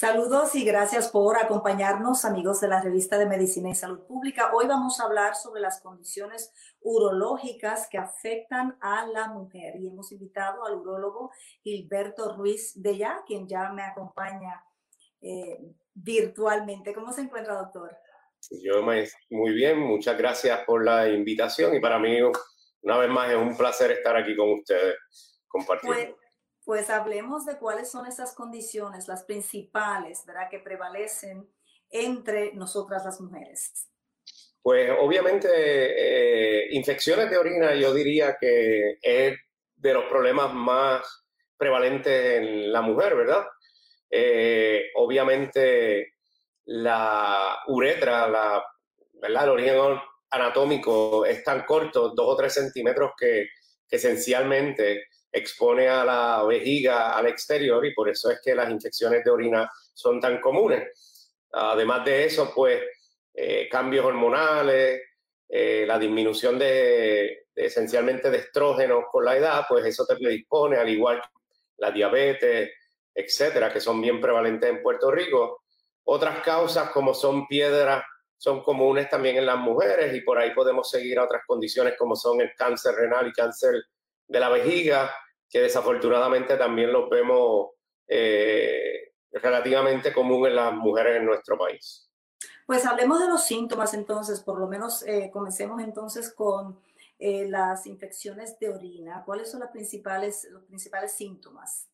Saludos y gracias por acompañarnos, amigos de la revista de Medicina y Salud Pública. Hoy vamos a hablar sobre las condiciones urológicas que afectan a la mujer y hemos invitado al urólogo Gilberto Ruiz de ya, quien ya me acompaña eh, virtualmente. ¿Cómo se encuentra, doctor? Yo muy bien, muchas gracias por la invitación y para mí una vez más es un placer estar aquí con ustedes compartiendo. Pues, pues hablemos de cuáles son esas condiciones, las principales, ¿verdad?, que prevalecen entre nosotras las mujeres. Pues obviamente eh, infecciones de orina yo diría que es de los problemas más prevalentes en la mujer, ¿verdad? Eh, obviamente la uretra, la, ¿verdad? el origen anatómico es tan corto, dos o tres centímetros, que, que esencialmente expone a la vejiga al exterior y por eso es que las infecciones de orina son tan comunes. Además de eso, pues eh, cambios hormonales, eh, la disminución de, esencialmente de estrógenos con la edad, pues eso te predispone, al igual que la diabetes, etcétera, que son bien prevalentes en Puerto Rico. Otras causas como son piedras son comunes también en las mujeres y por ahí podemos seguir a otras condiciones como son el cáncer renal y cáncer de la vejiga, que desafortunadamente también los vemos eh, relativamente común en las mujeres en nuestro país. Pues hablemos de los síntomas entonces, por lo menos eh, comencemos entonces con eh, las infecciones de orina. ¿Cuáles son las principales, los principales síntomas?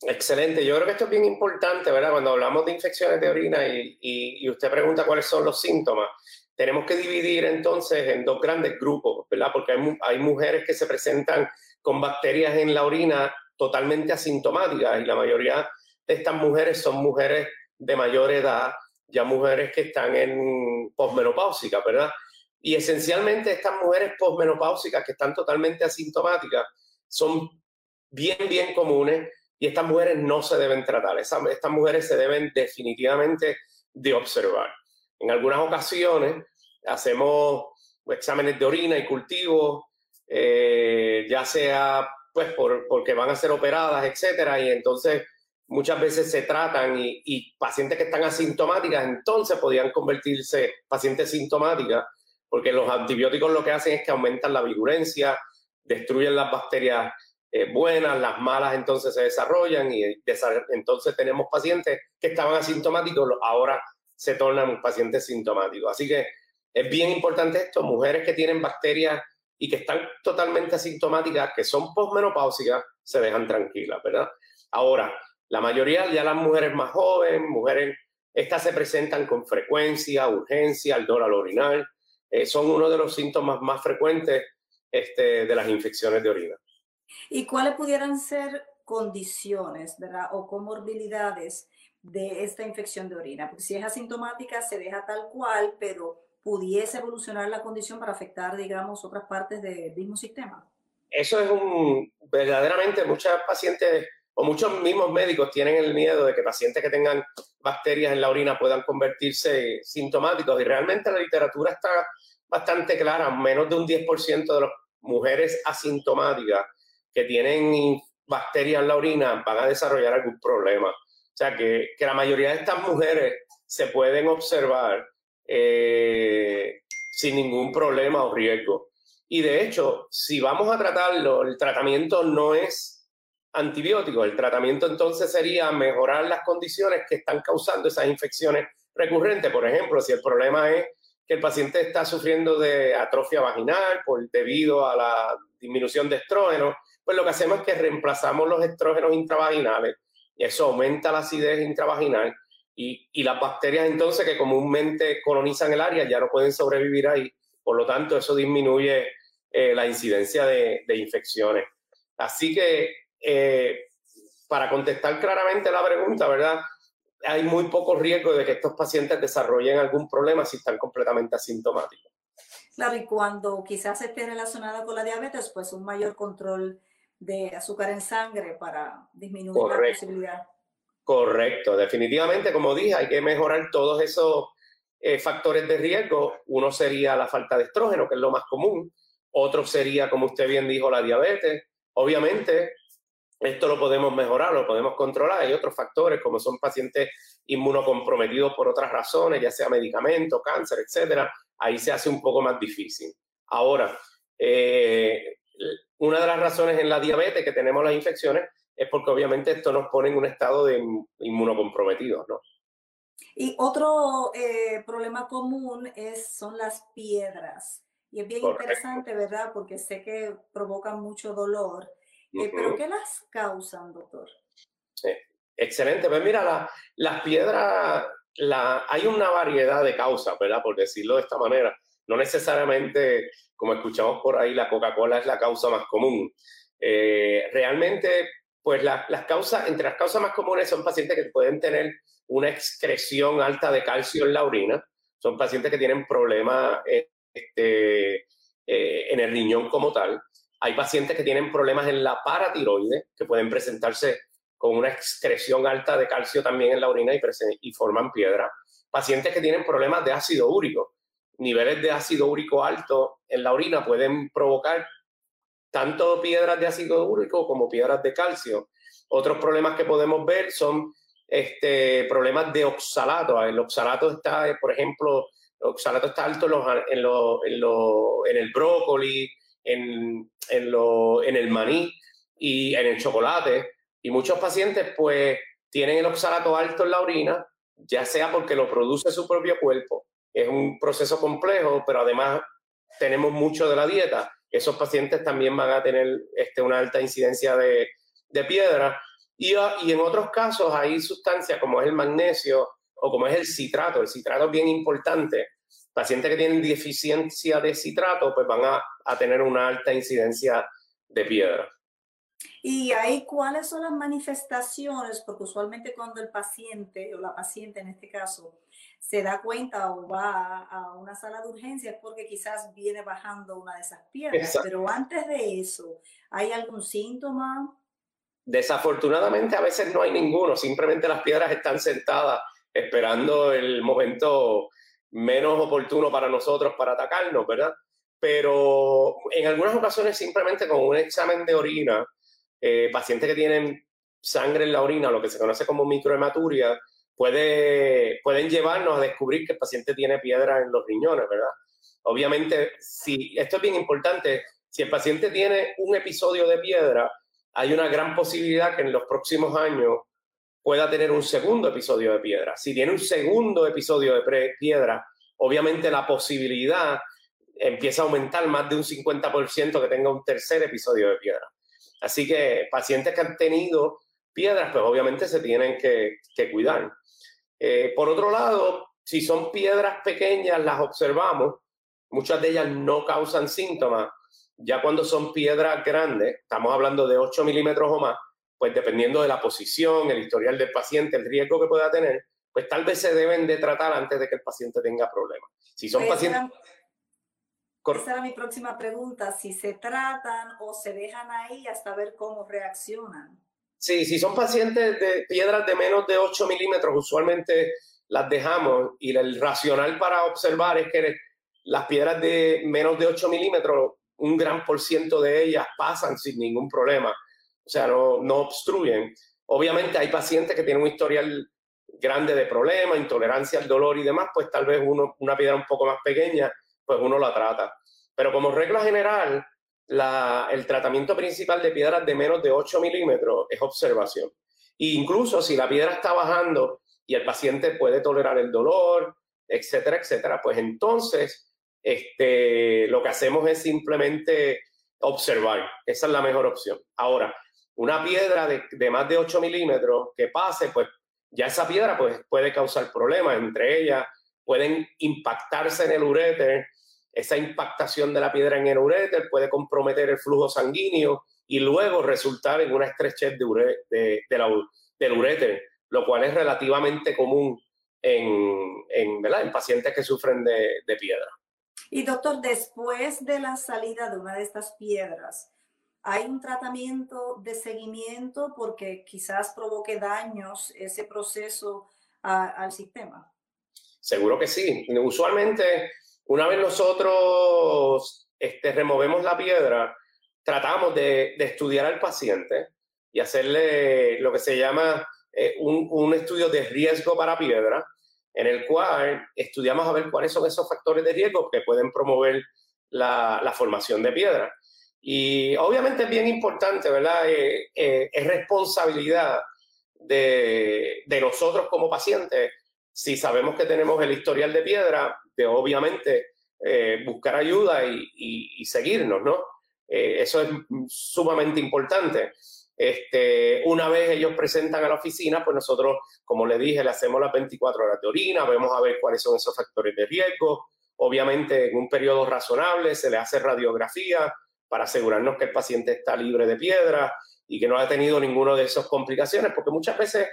Excelente, yo creo que esto es bien importante, ¿verdad? Cuando hablamos de infecciones de orina y, y usted pregunta cuáles son los síntomas, tenemos que dividir entonces en dos grandes grupos, ¿verdad? Porque hay, hay mujeres que se presentan con bacterias en la orina totalmente asintomáticas y la mayoría de estas mujeres son mujeres de mayor edad, ya mujeres que están en posmenopáusicas, ¿verdad? Y esencialmente estas mujeres posmenopáusicas que están totalmente asintomáticas son bien, bien comunes y estas mujeres no se deben tratar. estas mujeres se deben definitivamente de observar. En algunas ocasiones hacemos exámenes de orina y cultivos, eh, ya sea pues por, porque van a ser operadas, etcétera, y entonces muchas veces se tratan y, pacientes que están asintomáticas entonces podían convertirse pacientes sintomáticas, porque los antibióticos lo que hacen es que aumentan la virulencia, destruyen las bacterias eh, buenas, las malas entonces se desarrollan y entonces tenemos pacientes que estaban asintomáticos, ahora se tornan pacientes sintomáticos. Así que es bien importante esto, mujeres que tienen bacterias y que están totalmente asintomáticas, que son posmenopáusicas, se dejan tranquilas, ¿verdad? Ahora, la mayoría, ya las mujeres más jóvenes, mujeres, estas se presentan con frecuencia, urgencia, al al orinal, eh, son uno de los síntomas más frecuentes este, de las infecciones de orina. ¿Y cuáles pudieran ser condiciones, ¿verdad? O comorbilidades de esta infección de orina, porque si es asintomática se deja tal cual, pero pudiese evolucionar la condición para afectar, digamos, otras partes del mismo sistema. Eso es un, verdaderamente, muchas pacientes o muchos mismos médicos tienen el miedo de que pacientes que tengan bacterias en la orina puedan convertirse sintomáticos y realmente la literatura está bastante clara, menos de un 10% de las mujeres asintomáticas que tienen bacterias en la orina van a desarrollar algún problema. Que, la mayoría de estas mujeres se pueden observar eh, sin ningún problema o riesgo. Y de hecho, si vamos a tratarlo, el tratamiento no es antibiótico, el tratamiento entonces sería mejorar las condiciones que están causando esas infecciones recurrentes. Por ejemplo, si el problema es que el paciente está sufriendo de atrofia vaginal por, debido a la disminución de estrógenos, pues lo que hacemos es que reemplazamos los estrógenos intravaginales eso aumenta la acidez intravaginal y, y, las bacterias entonces que comúnmente colonizan el área ya no pueden sobrevivir ahí, por lo tanto eso disminuye eh, la incidencia de, infecciones. Así que eh, para contestar claramente la pregunta, ¿verdad? hay muy poco riesgo de que estos pacientes desarrollen algún problema si están completamente asintomáticos. Claro, y cuando quizás esté relacionada con la diabetes, pues un mayor control de azúcar en sangre para disminuir la posibilidad. Correcto, definitivamente, como dije, hay que mejorar todos esos eh, factores de riesgo. Uno sería la falta de estrógeno, que es lo más común. Otro sería, como usted bien dijo, la diabetes. Obviamente, esto lo podemos mejorar, lo podemos controlar. Hay otros factores, como son pacientes inmunocomprometidos por otras razones, ya sea medicamento, cáncer, etcétera. Ahí se hace un poco más difícil. Ahora, eh, una de las razones en la diabetes que tenemos las infecciones es porque obviamente esto nos pone en un estado de inmunocomprometido, ¿no? Y otro eh, problema común es, son las piedras. Y es bien interesante, ¿verdad? Porque sé que provocan mucho dolor. Eh, ¿Pero qué las causan, doctor? Excelente. Pues mira, las piedras, la, hay una variedad de causas, ¿verdad? Por decirlo de esta manera. No necesariamente, como escuchamos por ahí, la Coca-Cola es la causa más común. Eh, realmente, pues las causas, entre las causas más comunes son pacientes que pueden tener una excreción alta de calcio en la orina. Son pacientes que tienen problemas este, eh, en el riñón como tal. Hay pacientes que tienen problemas en la paratiroide, que pueden presentarse con una excreción alta de calcio también en la orina y forman piedra. Pacientes que tienen problemas de ácido úrico. Niveles de ácido úrico alto en la orina pueden provocar tanto piedras de ácido úrico como piedras de calcio. Otros problemas que podemos ver son este, problemas de oxalato. El oxalato está, por ejemplo, el oxalato está alto en, en, el brócoli, en, en, el maní y en el chocolate. Y muchos pacientes pues tienen el oxalato alto en la orina, ya sea porque lo produce su propio cuerpo. Es un proceso complejo, pero además tenemos mucho de la dieta. Esos pacientes también van a tener este, una alta incidencia de, de piedra Ah, y, en otros casos hay sustancias como es el magnesio o como es el citrato. El citrato es bien importante. Pacientes que tienen deficiencia de citrato pues van a, a tener una alta incidencia de piedra. ¿Y ahí cuáles son las manifestaciones? Porque usualmente cuando el paciente o la paciente en este caso se da cuenta o va a una sala de urgencia es porque quizás viene bajando una de esas piedras. Pero antes de eso, ¿hay algún síntoma? Desafortunadamente a veces no hay ninguno, simplemente las piedras están sentadas esperando el momento menos oportuno para nosotros para atacarnos, ¿verdad? Pero en algunas ocasiones simplemente con un examen de orina, eh, pacientes que tienen sangre en la orina, lo que se conoce como microhematuria, puede, pueden llevarnos a descubrir que el paciente tiene piedra en los riñones, ¿verdad? Obviamente, si esto es bien importante, si el paciente tiene un episodio de piedra, hay una gran posibilidad que en los próximos años pueda tener un segundo episodio de piedra. Si tiene un segundo episodio de piedra, obviamente la posibilidad empieza a aumentar más de un 50% que tenga un tercer episodio de piedra. Así que pacientes que han tenido piedras, pues obviamente se tienen que, cuidar. Eh, por otro lado, si son piedras pequeñas, las observamos, muchas de ellas no causan síntomas, ya cuando son piedras grandes, estamos hablando de 8 milímetros o más, pues dependiendo de la posición, el historial del paciente, el riesgo que pueda tener, pues tal vez se deben de tratar antes de que el paciente tenga problemas. Si son pacientes... Esa era mi próxima pregunta, si se tratan o se dejan ahí hasta ver cómo reaccionan. Sí, si son pacientes de piedras de menos de 8 milímetros, usualmente las dejamos y el racional para observar es que las piedras de menos de 8 milímetros un gran por ciento de ellas pasan sin ningún problema, o sea, no, no obstruyen. Obviamente hay pacientes que tienen un historial grande de problemas, intolerancia al dolor y demás, pues tal vez uno, una piedra un poco más pequeña, pues uno la trata. Pero como regla general, el tratamiento principal de piedras de menos de 8 milímetros es observación. E incluso si la piedra está bajando y el paciente puede tolerar el dolor, etcétera, etcétera, pues entonces este, lo que hacemos es simplemente observar. Esa es la mejor opción. Ahora, una piedra de, más de 8 milímetros que pase, pues ya esa piedra pues, puede causar problemas. Entre ellas, pueden impactarse en el uréter. Esa impactación de la piedra en el uréter puede comprometer el flujo sanguíneo y luego resultar en una estrechez de, de, del uréter, lo cual es relativamente común en, en, ¿verdad? en pacientes que sufren de, de piedra. Y doctor, después de la salida de una de estas piedras, ¿hay un tratamiento de seguimiento porque quizás provoque daños ese proceso al sistema? Seguro que sí. Usualmente, una vez nosotros este, removemos la piedra, tratamos de, de, estudiar al paciente y hacerle lo que se llama eh, un, un, estudio de riesgo para piedra, en el cual estudiamos a ver cuáles son esos factores de riesgo que pueden promover la, la formación de piedra. Y obviamente es bien importante, ¿verdad? Eh, eh, es responsabilidad de, de, nosotros como pacientes, si sabemos que tenemos el historial de piedra, de obviamente eh, buscar ayuda y, seguirnos, ¿no? eso es sumamente importante. Este, una vez ellos presentan a la oficina, pues nosotros, como le dije, le hacemos las 24 horas de orina, vemos a ver cuáles son esos factores de riesgo. Obviamente, en un periodo razonable se le hace radiografía para asegurarnos que el paciente está libre de piedra y que no ha tenido ninguna de esas complicaciones, porque muchas veces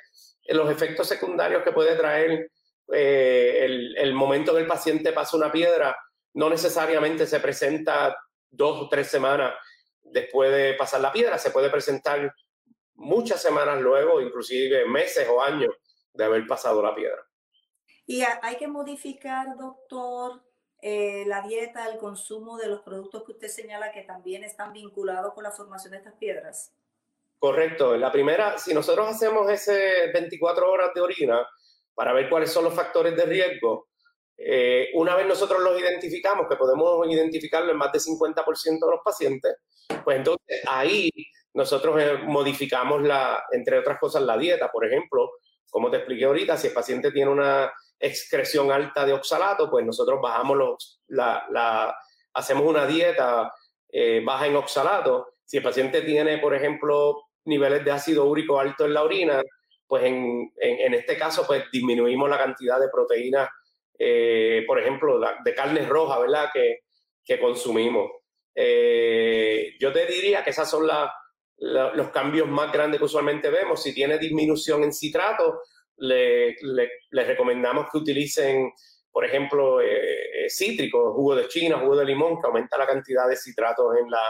los efectos secundarios que puede traer eh, el, el momento que el paciente pasa una piedra no necesariamente se presenta dos o tres semanas después de pasar la piedra, se puede presentar muchas semanas luego, inclusive meses o años de haber pasado la piedra. Y hay que modificar, doctor, eh, la dieta, el consumo de los productos que usted señala que también están vinculados con la formación de estas piedras. Correcto. La primera, si nosotros hacemos ese 24 horas de orina para ver cuáles son los factores de riesgo, eh, una vez nosotros los identificamos, que podemos identificarlo en más del 50% de los pacientes, pues entonces ahí nosotros eh, modificamos, la, entre otras cosas, la dieta. Por ejemplo, como te expliqué ahorita, si el paciente tiene una excreción alta de oxalato, pues nosotros bajamos los, la, hacemos una dieta eh, baja en oxalato. Si el paciente tiene, por ejemplo, niveles de ácido úrico alto en la orina, pues en, en, este caso, pues disminuimos la cantidad de proteínas eh, por ejemplo, de carne roja, ¿verdad? Que, que consumimos. Eh, yo te diría que esos son la, los cambios más grandes que usualmente vemos. Si tiene disminución en citrato, le, le recomendamos que utilicen, por ejemplo, eh, eh, cítricos, jugo de china, jugo de limón, que aumenta la cantidad de citratos en la,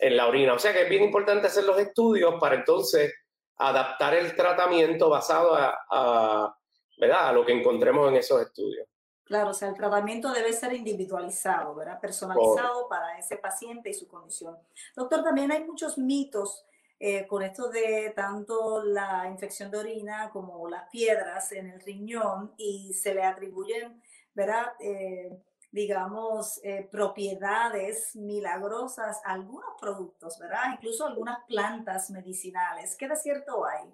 en la orina. O sea que es bien importante hacer los estudios para entonces adaptar el tratamiento basado a, a ¿verdad? A lo que encontremos en esos estudios. Claro, o sea, el tratamiento debe ser individualizado, ¿verdad? Personalizado para ese paciente y su condición. Doctor, también hay muchos mitos eh, con esto de tanto la infección de orina como las piedras en el riñón y se le atribuyen, ¿verdad? Eh, digamos, eh, propiedades milagrosas algunos productos, ¿verdad? Incluso algunas plantas medicinales. ¿Qué de cierto hay?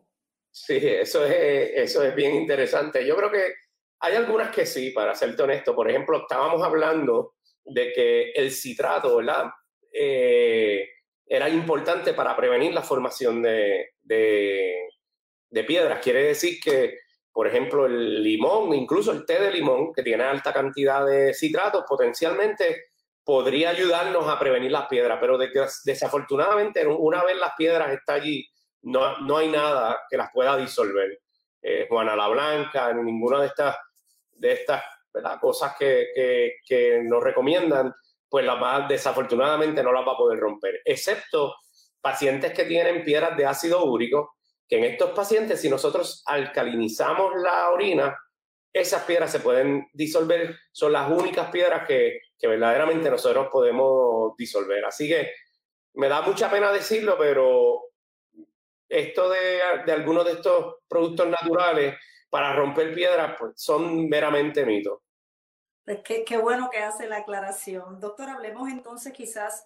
Sí, eso es, eso es bien interesante. Yo creo que hay algunas que sí, para serte honesto. Por ejemplo, estábamos hablando de que el citrato, ¿verdad? Eh, era importante para prevenir la formación de, de, piedras. Quiere decir que, por ejemplo, el limón, incluso el té de limón, que tiene alta cantidad de citratos, potencialmente podría ayudarnos a prevenir las piedras. Pero desafortunadamente, una vez las piedras están allí, no, no hay nada que las pueda disolver. Eh, Juana la Blanca, ninguna de estas, de estas cosas que, que, nos recomiendan, pues la más desafortunadamente no las va a poder romper, excepto pacientes que tienen piedras de ácido úrico, que en estos pacientes, si nosotros alcalinizamos la orina, esas piedras se pueden disolver, son las únicas piedras que, verdaderamente nosotros podemos disolver. Así que me da mucha pena decirlo, pero esto de, algunos de estos productos naturales para romper piedras pues, son meramente mitos. Pues qué, bueno que hace la aclaración. Doctor, hablemos entonces quizás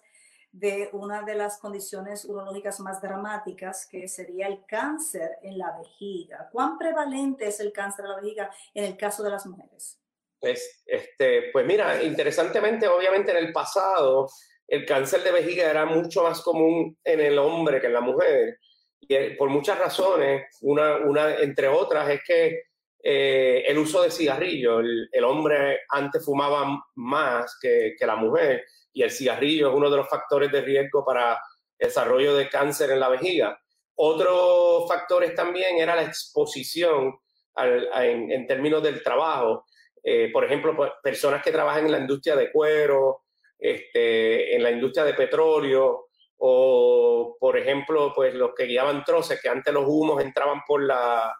de una de las condiciones urológicas más dramáticas, que sería el cáncer en la vejiga. ¿Cuán prevalente es el cáncer en la vejiga en el caso de las mujeres? Pues, este, pues mira, interesantemente, obviamente en el pasado, el cáncer de vejiga era mucho más común en el hombre que en la mujer y por muchas razones, una, una entre otras es que eh, el uso de cigarrillo, el, el, hombre antes fumaba más que, que, la mujer y el cigarrillo es uno de los factores de riesgo para desarrollo de cáncer en la vejiga. otros factores también era la exposición en, términos del trabajo. Eh, por ejemplo, pues, personas que trabajan en la industria de cuero, este, en la industria de petróleo, o por ejemplo, pues los que guiaban troces, que antes los humos entraban por la,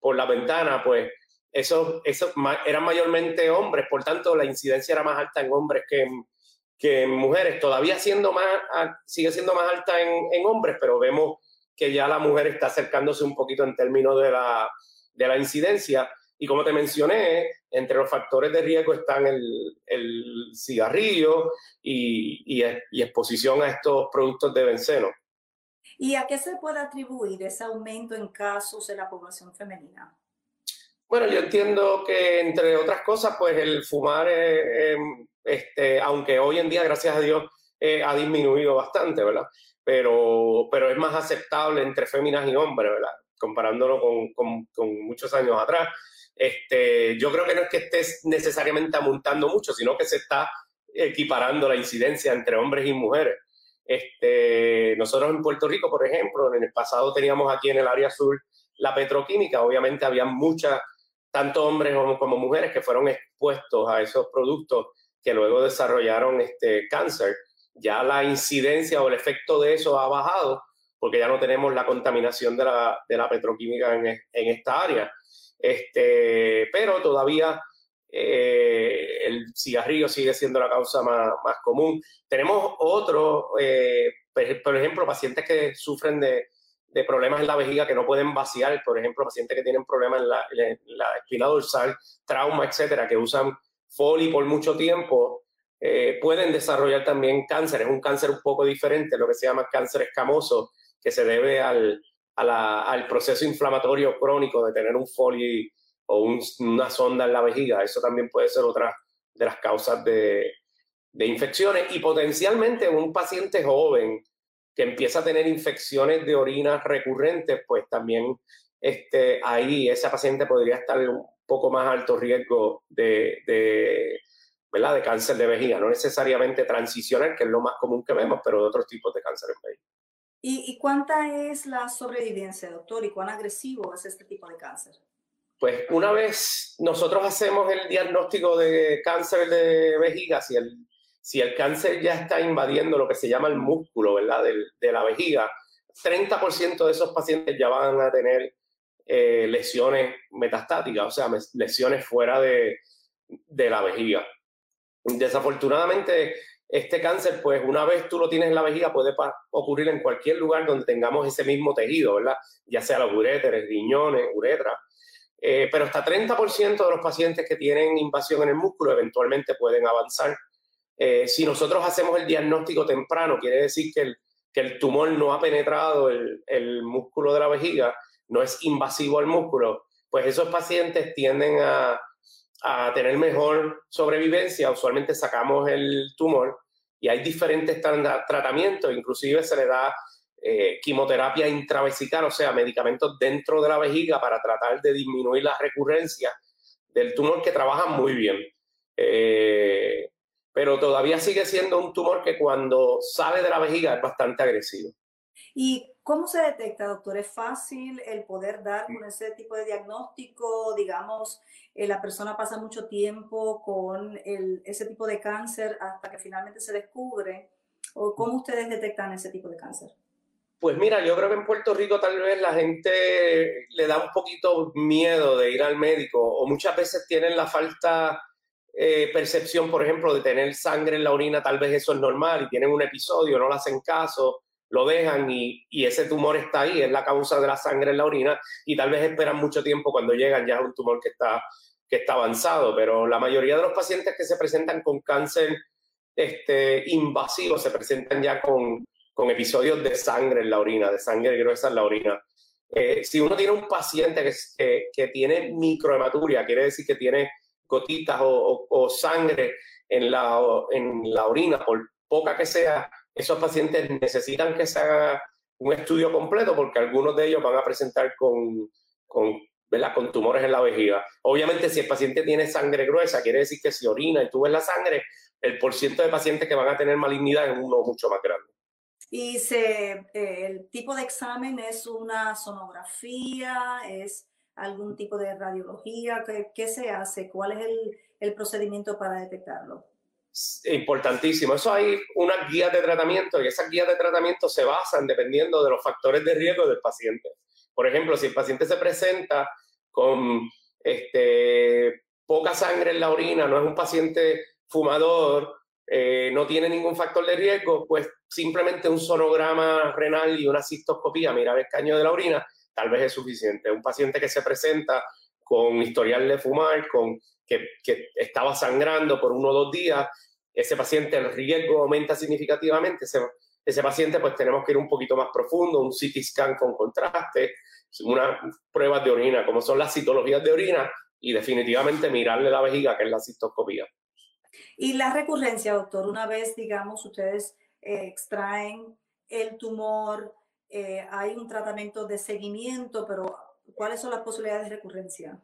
por la ventana, pues esos, eso eran mayormente hombres, por tanto la incidencia era más alta en hombres que en, que mujeres, todavía siendo más, sigue siendo más alta en, en hombres, pero vemos que ya la mujer está acercándose un poquito en términos de la, de la incidencia. Y como te mencioné, entre los factores de riesgo están el, el cigarrillo y, y, y, exposición a estos productos de benceno. ¿Y a qué se puede atribuir ese aumento en casos de la población femenina? Bueno, yo entiendo que entre otras cosas, pues el fumar, este, aunque hoy en día, gracias a Dios, eh, ha disminuido bastante, ¿verdad? Pero, pero es más aceptable entre féminas y hombres, ¿verdad? Comparándolo con, con, muchos años atrás. Este, yo creo que no es que estés necesariamente amontando mucho, sino que se está equiparando la incidencia entre hombres y mujeres. Este, nosotros en Puerto Rico, por ejemplo, en el pasado teníamos aquí en el área sur la petroquímica, obviamente había muchas tanto hombres como mujeres que fueron expuestos a esos productos que luego desarrollaron este cáncer. Ya la incidencia o el efecto de eso ha bajado porque ya no tenemos la contaminación de la, de la petroquímica en, en, esta área. Este, pero todavía eh, el cigarrillo sigue siendo la causa más, más común. Tenemos otros, eh, por ejemplo, pacientes que sufren de de problemas en la vejiga que no pueden vaciar, por ejemplo, pacientes que tienen problemas en la, la espina dorsal, trauma, etcétera, que usan Foli por mucho tiempo, eh, pueden desarrollar también cáncer. Es un cáncer un poco diferente, lo que se llama cáncer escamoso, que se debe al, al proceso inflamatorio crónico de tener un Foli o una sonda en la vejiga. Eso también puede ser otra de las causas de, de infecciones. Y potencialmente un paciente joven que empieza a tener infecciones de orina recurrentes, pues también este, ahí ese paciente podría estar en un poco más alto riesgo de, de, ¿verdad? de cáncer de vejiga, no necesariamente transicional, que es lo más común que vemos, pero de otros tipos de cáncer en vejiga. ¿Y, ¿Y cuánta es la sobrevivencia, doctor? ¿Y cuán agresivo es este tipo de cáncer? Pues una vez nosotros hacemos el diagnóstico de cáncer de vejiga, si el si el cáncer ya está invadiendo lo que se llama el músculo, ¿verdad? De, de la vejiga, 30% de esos pacientes ya van a tener eh, lesiones metastáticas, o sea, lesiones fuera de, de la vejiga. Desafortunadamente, este cáncer, pues una vez tú lo tienes en la vejiga, puede ocurrir en cualquier lugar donde tengamos ese mismo tejido, ¿verdad? Ya sea los uréteres, riñones, uretra. Eh, pero hasta 30% de los pacientes que tienen invasión en el músculo eventualmente pueden avanzar eh, si nosotros hacemos el diagnóstico temprano, quiere decir que el, que el tumor no ha penetrado el, el, músculo de la vejiga, no es invasivo al músculo, pues esos pacientes tienden a, a tener mejor sobrevivencia. Usualmente sacamos el tumor y hay diferentes tratamientos, inclusive se le da eh, quimioterapia intravesical, o sea, medicamentos dentro de la vejiga para tratar de disminuir la recurrencia del tumor que trabaja muy bien. Eh, pero todavía sigue siendo un tumor que cuando sale de la vejiga es bastante agresivo. ¿Y cómo se detecta, doctor? ¿Es fácil el poder dar con ese tipo de diagnóstico? Digamos, eh, la persona pasa mucho tiempo con el, ese tipo de cáncer hasta que finalmente se descubre. ¿O cómo ustedes detectan ese tipo de cáncer? Pues mira, yo creo que en Puerto Rico tal vez la gente le da un poquito miedo de ir al médico o muchas veces tienen la falta eh, percepción, por ejemplo, de tener sangre en la orina, tal vez eso es normal y tienen un episodio, no le hacen caso, lo dejan y, ese tumor está ahí, es la causa de la sangre en la orina y tal vez esperan mucho tiempo cuando llegan ya es un tumor que está, que está avanzado, pero la mayoría de los pacientes que se presentan con cáncer este, invasivo se presentan ya con, con episodios de sangre en la orina, de sangre gruesa en la orina. Eh, si uno tiene un paciente que, que, que tiene microhematuria, quiere decir que tiene gotitas o, sangre en la, en la orina, por poca que sea, esos pacientes necesitan que se haga un estudio completo porque algunos de ellos van a presentar con, con, con tumores en la vejiga. Obviamente, si el paciente tiene sangre gruesa, quiere decir que si orina y tú ves la sangre, el porciento de pacientes que van a tener malignidad es uno mucho más grande. Y se, eh, el tipo de examen es una sonografía, es algún tipo de radiología, ¿qué, qué se hace? ¿Cuál es el, el procedimiento para detectarlo? Importantísimo. Eso hay unas guías de tratamiento y esas guías de tratamiento se basan dependiendo de los factores de riesgo del paciente. Por ejemplo, si el paciente se presenta con este, poca sangre en la orina, no es un paciente fumador, eh, no tiene ningún factor de riesgo, pues simplemente un sonograma renal y una cistoscopía, mirar el caño de la orina, tal vez es suficiente. Un paciente que se presenta con historial de fumar, con que, que estaba sangrando por uno o dos días, ese paciente el riesgo aumenta significativamente, ese, ese paciente pues tenemos que ir un poquito más profundo, un CT scan con contraste, unas pruebas de orina, como son las citologías de orina, y definitivamente mirarle la vejiga, que es la cistoscopía. Y la recurrencia, doctor, una vez, digamos, ustedes eh, extraen el tumor, eh, hay un tratamiento de seguimiento, pero ¿cuáles son las posibilidades de recurrencia?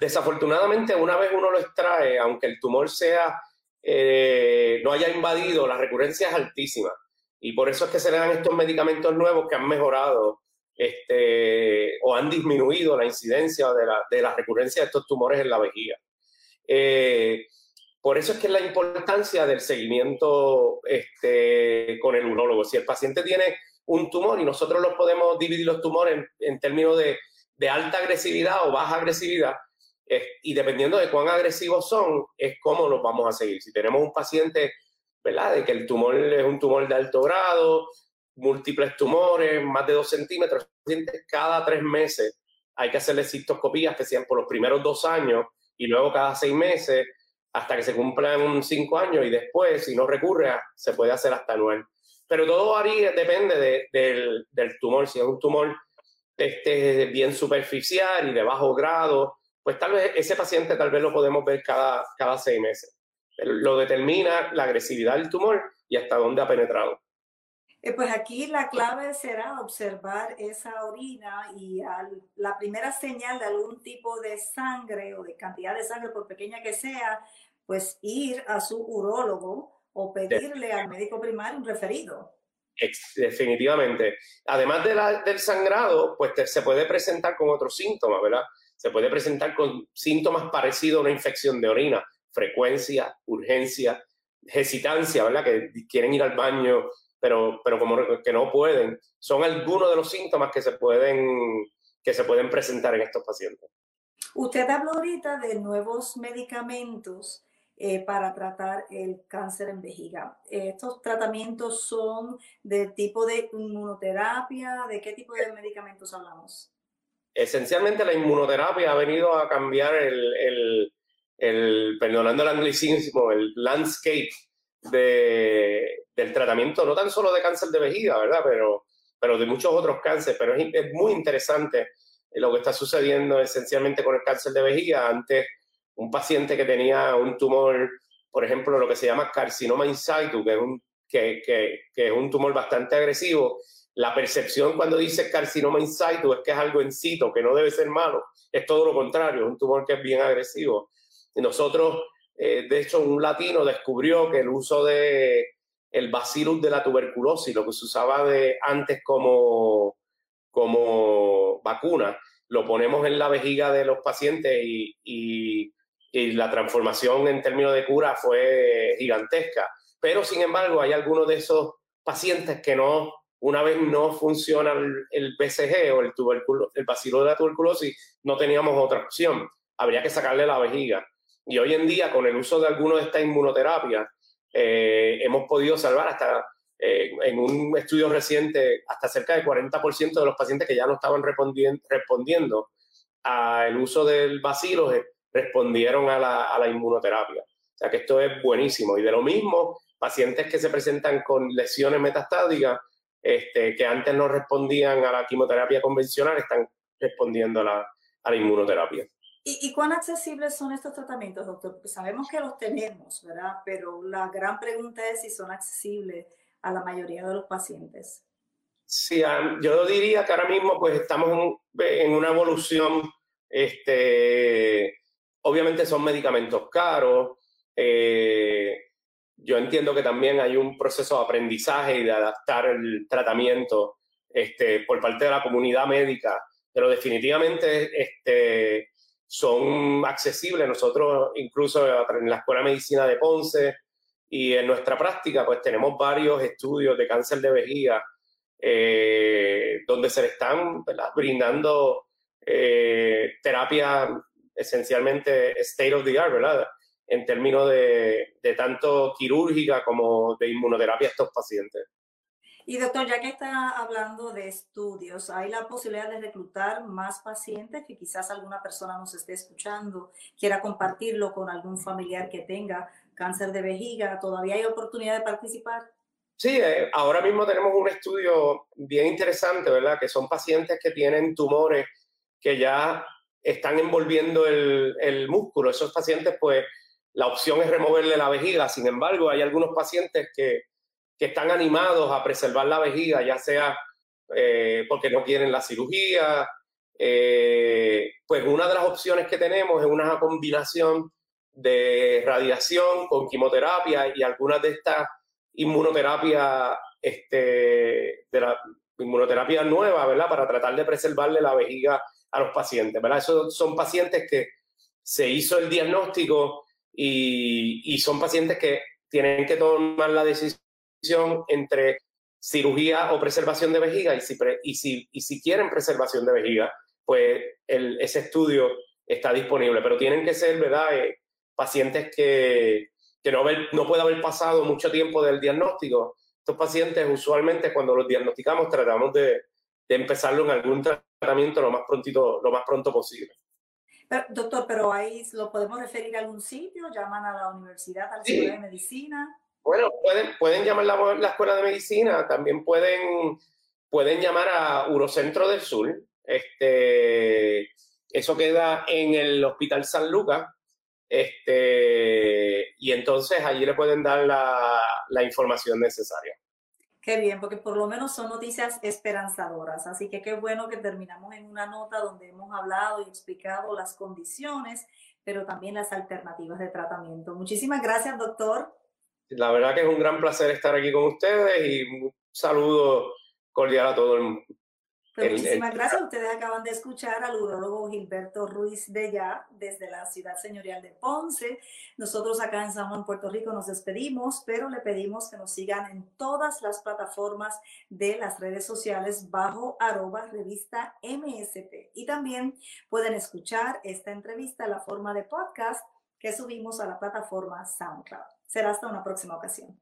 Desafortunadamente, una vez uno lo extrae, aunque el tumor sea eh, no haya invadido, la recurrencia es altísima. Y por eso es que se le dan estos medicamentos nuevos que han mejorado este, o han disminuido la incidencia de la, de la recurrencia de estos tumores en la vejiga. Eh, por eso es que es la importancia del seguimiento este, con el urólogo. Si el paciente tiene un tumor y nosotros los podemos dividir los tumores en, en términos de, de, alta agresividad o baja agresividad, y dependiendo de cuán agresivos son, es cómo los vamos a seguir. Si tenemos un paciente, ¿verdad? De que el tumor es un tumor de alto grado, múltiples tumores, más de dos centímetros. Cada tres meses hay que hacerle cistoscopías que sean por los primeros dos años y luego cada seis meses hasta que se cumplan cinco años y después, si no recurre, se puede hacer hasta nueve. Pero todo varía, depende del, del, tumor. Si es un tumor este, bien superficial y de bajo grado, pues tal vez ese paciente tal vez lo podemos ver cada, cada seis meses. Lo determina la agresividad del tumor y hasta dónde ha penetrado. Eh, pues aquí la clave será observar esa orina y la primera señal de algún tipo de sangre o de cantidad de sangre, por pequeña que sea, pues ir a su urólogo o pedirle al médico primario un referido. Definitivamente. Además de la, del sangrado, pues se puede presentar con otros síntomas, ¿verdad? Se puede presentar con síntomas parecidos a una infección de orina, frecuencia, urgencia, hesitancia, ¿verdad? Que quieren ir al baño pero, pero como que no pueden. Son algunos de los síntomas que se pueden, que se pueden presentar en estos pacientes. Usted habló ahorita de nuevos medicamentos eh, para tratar el cáncer en vejiga. ¿Estos tratamientos son de tipo de inmunoterapia? ¿De qué tipo de medicamentos hablamos? Esencialmente la inmunoterapia ha venido a cambiar el, el, el perdonando el anglicismo, el landscape de, del tratamiento, no tan solo de cáncer de vejiga, ¿verdad? Pero, pero de muchos otros cánceres. Pero es, muy interesante lo que está sucediendo esencialmente con el cáncer de vejiga. Antes, un paciente que tenía un tumor, por ejemplo, lo que se llama carcinoma in situ, que es un, que, que, es un tumor bastante agresivo, la percepción cuando dice carcinoma in situ es que es algo en situ, que no debe ser malo. Es todo lo contrario, es un tumor que es bien agresivo. Nosotros, eh, de hecho, un latino descubrió que el uso de el bacillus de la tuberculosis, lo que se usaba de antes como, como vacuna, lo ponemos en la vejiga de los pacientes y, la transformación en términos de cura fue gigantesca. Pero, sin embargo, hay algunos de esos pacientes que no, una vez no funciona el, el BCG o el, tuberculo, el bacilo de la tuberculosis, no teníamos otra opción. Habría que sacarle la vejiga. Y hoy en día, con el uso de algunos de estas inmunoterapias, eh, hemos podido salvar hasta, eh, en un estudio reciente, hasta cerca del 40% de los pacientes que ya no estaban respondiendo, respondiendo al uso del bacilo respondieron a la, a la inmunoterapia. O sea que esto es buenísimo. Y de lo mismo, pacientes que se presentan con lesiones metastáticas, este, que antes no respondían a la quimioterapia convencional, están respondiendo a la, a la inmunoterapia. ¿Y, cuán accesibles son estos tratamientos, doctor? Porque sabemos que los tenemos, ¿verdad? Pero la gran pregunta es si son accesibles a la mayoría de los pacientes. Sí, yo diría que ahora mismo pues estamos en, una evolución, este, obviamente son medicamentos caros, eh, yo entiendo que también hay un proceso de aprendizaje y de adaptar el tratamiento este, por parte de la comunidad médica, pero definitivamente este, son accesibles. Nosotros incluso en la Escuela de Medicina de Ponce y en nuestra práctica pues tenemos varios estudios de cáncer de vejiga eh, donde se le están brindando eh, terapia esencialmente state of the art, ¿verdad? En términos de, de tanto quirúrgica como de inmunoterapia a estos pacientes. Y doctor, ya que está hablando de estudios, ¿hay la posibilidad de reclutar más pacientes que quizás alguna persona nos esté escuchando, quiera compartirlo con algún familiar que tenga cáncer de vejiga? ¿Todavía hay oportunidad de participar? Sí, eh, ahora mismo tenemos un estudio bien interesante, ¿verdad? Que son pacientes que tienen tumores que ya están envolviendo el, músculo. Esos pacientes, pues, la opción es removerle la vejiga. Sin embargo, hay algunos pacientes que que están animados a preservar la vejiga, ya sea eh, porque no quieren la cirugía. Eh, pues una de las opciones que tenemos es una combinación de radiación con quimioterapia y algunas de estas inmunoterapias, este, inmunoterapia nueva, ¿verdad? Para tratar de preservarle la vejiga a los pacientes, ¿verdad? Esos son pacientes que se hizo el diagnóstico y, y son pacientes que tienen que tomar la decisión entre cirugía o preservación de vejiga y si, y si, y si quieren preservación de vejiga, pues el, ese estudio está disponible, pero tienen que ser, ¿verdad? Eh, pacientes que, que no, haber, no puede haber pasado mucho tiempo del diagnóstico. Estos pacientes usualmente cuando los diagnosticamos tratamos de, de empezarlo en algún tratamiento lo más, prontito, lo más pronto posible. doctor, pero ahí lo podemos referir a algún sitio, llaman a la universidad, a la Escuela de Medicina. Bueno, pueden, pueden llamar la, la, escuela de medicina, también pueden, pueden llamar a Urocentro del Sur. Este, eso queda en el Hospital San Lucas. Este, y entonces allí le pueden dar la, la información necesaria. Qué bien, porque por lo menos son noticias esperanzadoras. Así que qué bueno que terminamos en una nota donde hemos hablado y explicado las condiciones, pero también las alternativas de tratamiento. Muchísimas gracias, doctor. La verdad que es un gran placer estar aquí con ustedes y un saludo cordial a todo el mundo. Pues muchísimas gracias. Ustedes acaban de escuchar al urólogo Gilberto Ruiz de Ya desde la ciudad señorial de Ponce. Nosotros acá en San Juan, Puerto Rico, nos despedimos, pero le pedimos que nos sigan en todas las plataformas de las redes sociales bajo arroba revista MSP. Y también pueden escuchar esta entrevista en la forma de podcast que subimos a la plataforma SoundCloud. Será hasta una próxima ocasión.